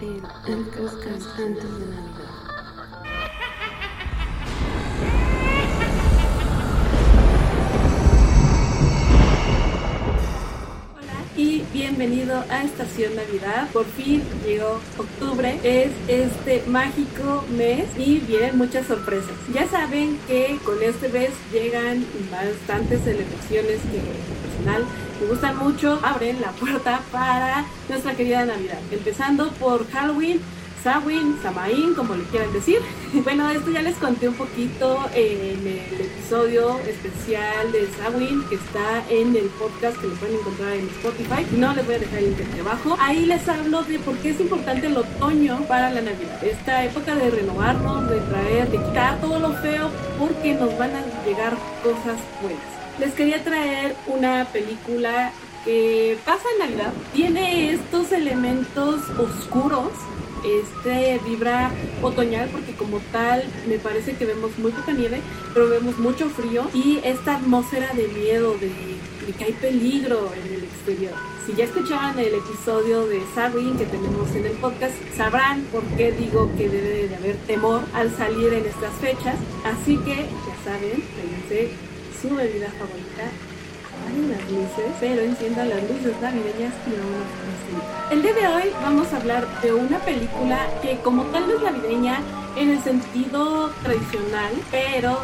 el podcast antes de Navidad. Bienvenido a Estación Navidad. Por fin llegó octubre, es este mágico mes y vienen muchas sorpresas. Ya saben que con este mes llegan bastantes celebraciones que personal me gustan mucho, abren la puerta para nuestra querida Navidad. Empezando por Halloween, Samhain, Samaín, como le quieran decir. Bueno, esto ya les conté un poquito en el episodio especial de Samhain que está en el podcast que lo pueden encontrar en Spotify. No les voy a dejar el link aquí abajo. Ahí les hablo de por qué es importante el otoño para la Navidad. Esta época de renovarnos, de traer, de quitar todo lo feo porque nos van a llegar cosas buenas. Les quería traer una película que pasa en Navidad. Tiene estos elementos oscuros este vibra otoñal porque como tal me parece que vemos muy poca nieve, pero vemos mucho frío y esta atmósfera de miedo, de, que hay peligro en el exterior. Si ya escuchaban el episodio de Sabine que tenemos en el podcast, sabrán por qué digo que debe de haber temor al salir en estas fechas. Así que ya saben, fíjense su bebida favorita apaguen las luces, pero enciendan las luces navideñas y a El día de hoy vamos a hablar de una película que como tal no es navideña en el sentido tradicional, pero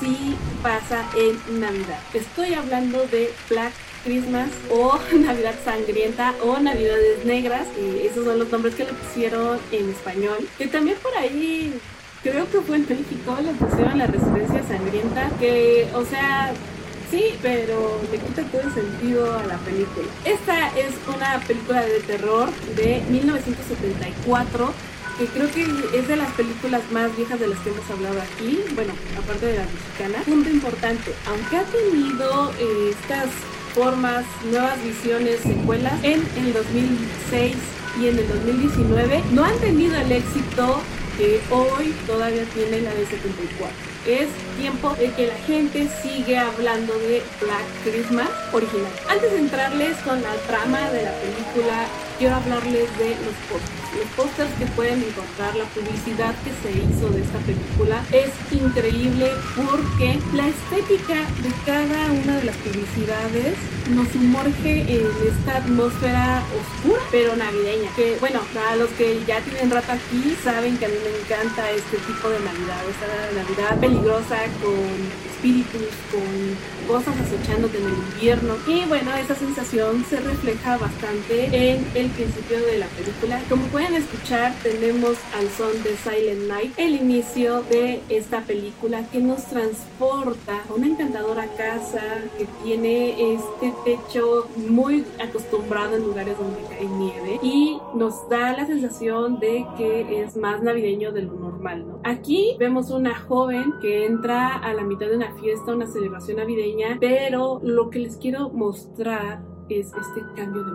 sí pasa en Navidad. Estoy hablando de Black Christmas o Navidad Sangrienta o Navidades Negras. Y esos son los nombres que le pusieron en español. Que también por ahí creo que fue en México le pusieron la residencia sangrienta. Que, o sea, Sí, pero le quita todo el sentido a la película. Esta es una película de terror de 1974 que creo que es de las películas más viejas de las que hemos hablado aquí, bueno, aparte de la mexicana. Punto importante, aunque ha tenido eh, estas formas, nuevas visiones, secuelas en el 2006 y en el 2019, no han tenido el éxito que hoy todavía tiene la de 74 es tiempo de que la gente sigue hablando de Black Christmas original. Antes de entrarles con la trama de la película, quiero hablarles de los pósters. Los pósters que pueden encontrar, la publicidad que se hizo de esta película es increíble porque la estética de cada una de las publicidades nos sumerge en esta atmósfera oscura pero navideña. Que bueno, para los que ya tienen rato aquí saben que a mí me encanta este tipo de Navidad, esta Navidad peligrosa con espíritus, con cosas acechándote en el invierno. Y bueno, esa sensación se refleja bastante en el principio de la película. Como pueden escuchar, tenemos al son de Silent Night, el inicio de esta película que nos transporta a una encantadora casa que tiene este techo muy acostumbrado en lugares donde cae nieve y nos da la sensación de que es más navideño de lo normal, ¿no? Aquí vemos una joven que entra a la mitad de una fiesta, una celebración navideña, pero lo que les quiero mostrar es este cambio de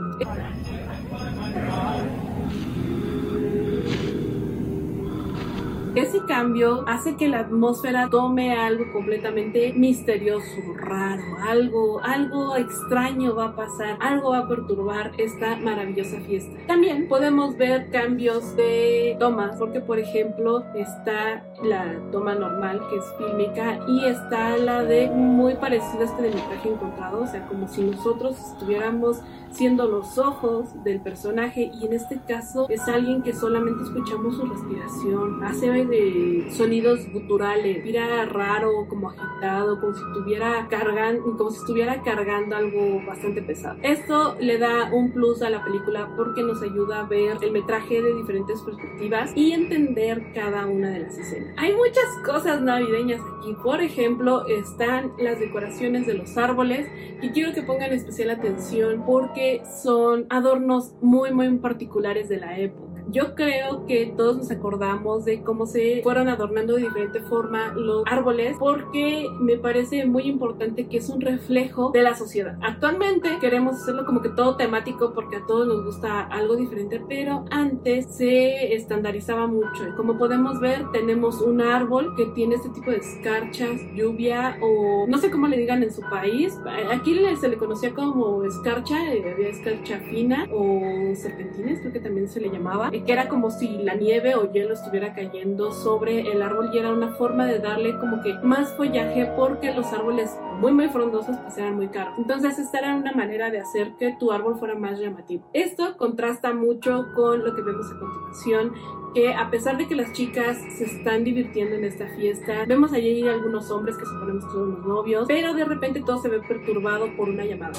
Ese cambio hace que la atmósfera tome algo completamente misterioso, raro, algo, algo extraño va a pasar, algo va a perturbar esta maravillosa fiesta. También podemos ver cambios de tomas, porque por ejemplo está la toma normal que es fílmica y está la de muy parecida a este encontrado, o sea, como si nosotros estuviéramos siendo los ojos del personaje y en este caso es alguien que solamente escuchamos su respiración, hace de sonidos guturales, mira raro, como agitado, como si estuviera cargando, como si estuviera cargando algo bastante pesado. Esto le da un plus a la película porque nos ayuda a ver el metraje de diferentes perspectivas y entender cada una de las escenas. Hay muchas cosas navideñas aquí, por ejemplo, están las decoraciones de los árboles y quiero que pongan especial atención porque son adornos muy muy particulares de la época. Yo creo que todos nos acordamos de cómo se fueron adornando de diferente forma los árboles porque me parece muy importante que es un reflejo de la sociedad. Actualmente queremos hacerlo como que todo temático porque a todos nos gusta algo diferente, pero antes se estandarizaba mucho. Como podemos ver, tenemos un árbol que tiene este tipo de escarchas, lluvia o no sé cómo le digan en su país. Aquí se le conocía como escarcha, eh, había escarcha fina o serpentines, creo que también se le llamaba que era como si la nieve o hielo estuviera cayendo sobre el árbol y era una forma de darle como que más follaje porque los árboles muy muy frondosos pues eran muy caros. Entonces esta era una manera de hacer que tu árbol fuera más llamativo. Esto contrasta mucho con lo que vemos a continuación que a pesar de que las chicas se están divirtiendo en esta fiesta, vemos allí algunos hombres que suponemos que son los novios, pero de repente todo se ve perturbado por una llamada.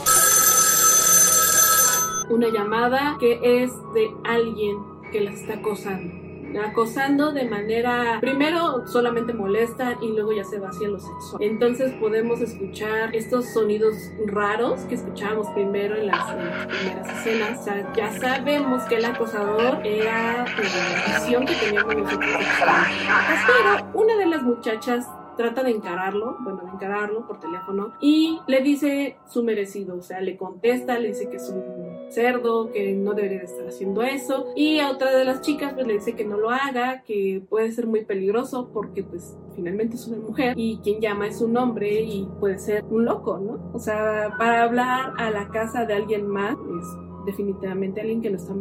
Una llamada que es de alguien que las está acosando acosando de manera primero solamente molesta y luego ya se va hacia lo sexual. Entonces podemos escuchar estos sonidos raros que escuchábamos primero en las, primeras escenas. O sea, ya sabemos que el acosador era la visión que teníamos nosotros. Pero una de las muchachas trata de encararlo, bueno, de encararlo por teléfono y le dice su merecido, o sea, le contesta, le dice que es cerdo, que no debería estar haciendo eso y a otra de las chicas pues le dice que no lo haga, que puede ser muy peligroso porque pues finalmente es una mujer y quien llama es un hombre y puede ser un loco, ¿no? O sea, para hablar a la casa de alguien más es definitivamente alguien que no está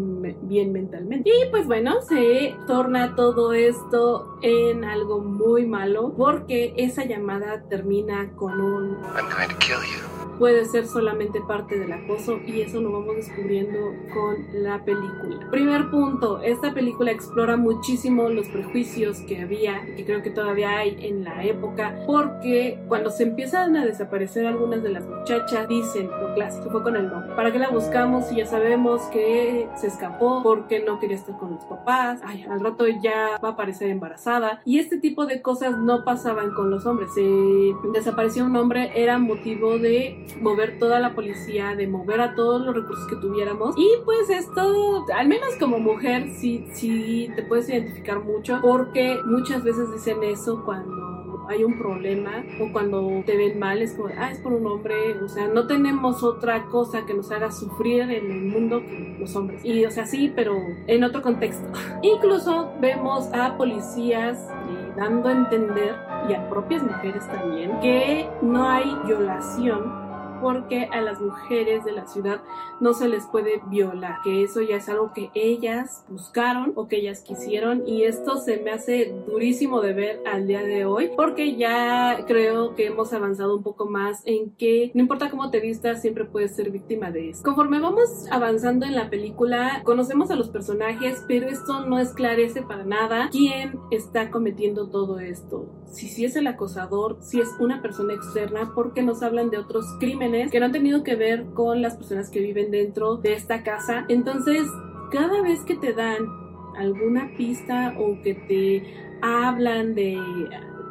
bien mentalmente. Y pues bueno, se torna todo esto en algo muy malo porque esa llamada termina con un puede ser solamente parte del acoso y eso lo vamos descubriendo con la película. Primer punto, esta película explora muchísimo los prejuicios que había y que creo que todavía hay en la época porque cuando se empiezan a desaparecer algunas de las muchachas dicen lo clásico fue con el no. ¿Para qué la buscamos si ya sabemos que se escapó porque no quería estar con los papás? Ay, al rato ya va a aparecer embarazada y este tipo de cosas no pasaban con los hombres. Se desapareció un hombre era motivo de mover toda la policía, de mover a todos los recursos que tuviéramos. Y pues esto, al menos como mujer, sí, sí te puedes identificar mucho porque muchas veces dicen eso cuando hay un problema o cuando te ven mal es como, ah, es por un hombre, o sea, no tenemos otra cosa que nos haga sufrir en el mundo que los hombres. Y o sea, sí, pero en otro contexto. Incluso vemos a policías eh, dando a entender y a propias mujeres también que no hay violación porque a las mujeres de la ciudad no se les puede violar, que eso ya es algo que ellas buscaron o que ellas quisieron y esto se me hace durísimo de ver al día de hoy porque ya creo que hemos avanzado un poco más en que no importa cómo te vistas siempre puedes ser víctima de eso. Conforme vamos avanzando en la película conocemos a los personajes pero esto no esclarece para nada quién está cometiendo todo esto. Si, si es el acosador, si es una persona externa porque nos hablan de otros crímenes que no han tenido que ver con las personas que viven dentro de esta casa. Entonces, cada vez que te dan alguna pista o que te hablan de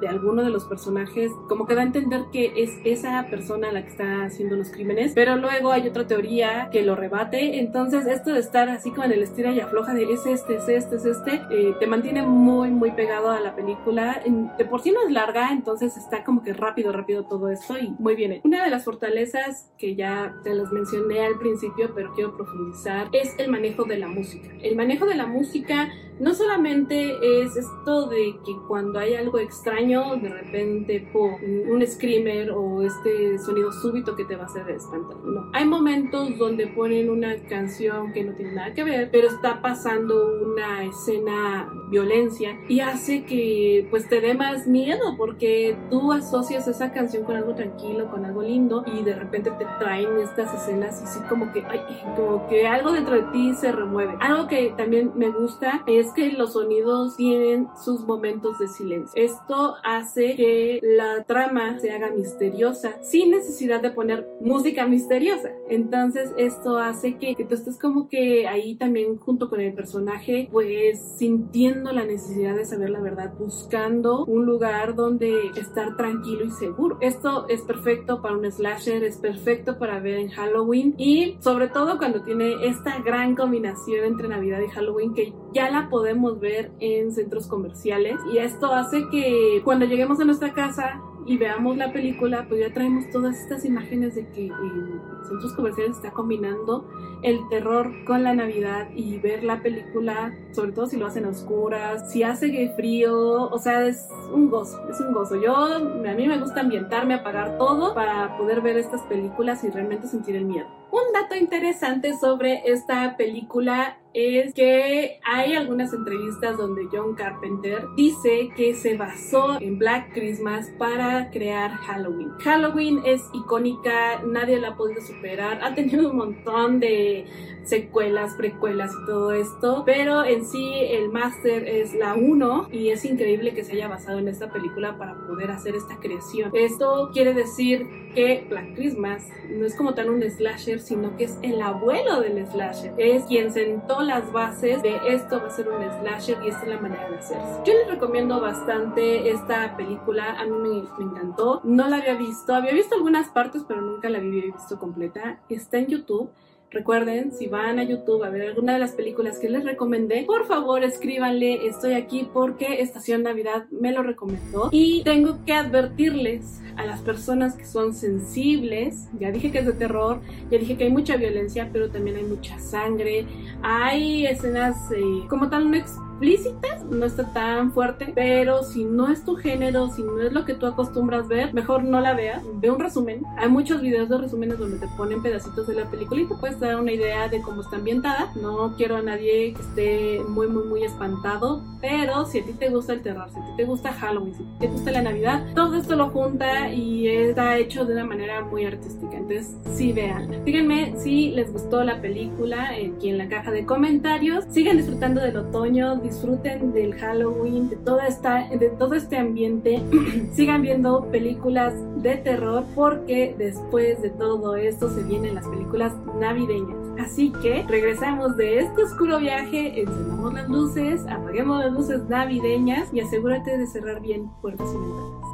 de alguno de los personajes, como que da a entender que es esa persona la que está haciendo los crímenes, pero luego hay otra teoría que lo rebate, entonces esto de estar así con el estira y afloja de es este, es este, es este, eh, te mantiene muy, muy pegado a la película, de por sí no es larga, entonces está como que rápido, rápido todo esto y muy bien. Una de las fortalezas que ya te las mencioné al principio, pero quiero profundizar, es el manejo de la música. El manejo de la música no solamente es esto de que cuando hay algo extraño, de repente un screamer o este sonido súbito que te va a hacer espantar. No. Hay momentos donde ponen una canción que no tiene nada que ver, pero está pasando una escena violencia y hace que pues te dé más miedo porque tú asocias esa canción con algo tranquilo, con algo lindo y de repente te traen estas escenas así como que, ay, como que algo dentro de ti se remueve. Algo que también me gusta es que los sonidos tienen sus momentos de silencio. Esto hace que la trama se haga misteriosa sin necesidad de poner música misteriosa. Entonces esto hace que, que tú estés como que ahí también junto con el personaje pues sintiendo la necesidad de saber la verdad, buscando un lugar donde estar tranquilo y seguro. Esto es perfecto para un slasher, es perfecto para ver en Halloween y sobre todo cuando tiene esta gran combinación entre Navidad y Halloween que ya la podemos ver en centros comerciales y esto hace que cuando lleguemos a nuestra casa y veamos la película, pues ya traemos todas estas imágenes de que en centros comerciales está combinando el terror con la Navidad y ver la película, sobre todo si lo hacen a oscuras, si hace frío, o sea, es un gozo, es un gozo. Yo, a mí me gusta ambientarme, apagar todo para poder ver estas películas y realmente sentir el miedo. Un dato interesante sobre esta película es que hay algunas entrevistas donde John Carpenter dice que se basó en Black Christmas para crear Halloween. Halloween es icónica, nadie la ha podido superar, ha tenido un montón de secuelas, precuelas y todo esto, pero en sí el máster es la 1 y es increíble que se haya basado en esta película para poder hacer esta creación. Esto quiere decir que Black Christmas no es como tal un slasher, sino que es el abuelo del slasher, es quien sentó las bases de esto va a ser un slasher y esta es la manera de hacerse. Yo les recomiendo bastante esta película, a mí me, me encantó, no la había visto, había visto algunas partes pero nunca la había visto completa, está en YouTube Recuerden, si van a YouTube a ver alguna de las películas que les recomendé, por favor escríbanle, estoy aquí porque Estación Navidad me lo recomendó. Y tengo que advertirles a las personas que son sensibles, ya dije que es de terror, ya dije que hay mucha violencia, pero también hay mucha sangre, hay escenas eh, como tal no explícitas, no está tan fuerte, pero si no es tu género, si no es lo que tú acostumbras ver, mejor no la veas, ve un resumen. Hay muchos videos de resúmenes donde te ponen pedacitos de la película y te puedes dar una idea de cómo está ambientada. No quiero a nadie que esté muy, muy, muy espantado, pero si a ti te gusta el terror, si a ti te gusta Halloween, si te gusta la Navidad, todo esto lo junta y está hecho de una manera muy artística. Entonces, sí, veanla. Díganme si les gustó la película aquí en la caja de comentarios. Sigan disfrutando del otoño, disfruten del Halloween, de, toda esta, de todo este ambiente. Sigan viendo películas de terror porque después de todo esto se vienen las películas navideñas. Así que regresamos de este oscuro viaje, encendamos las luces, apaguemos las luces navideñas y asegúrate de cerrar bien puertas y ventanas.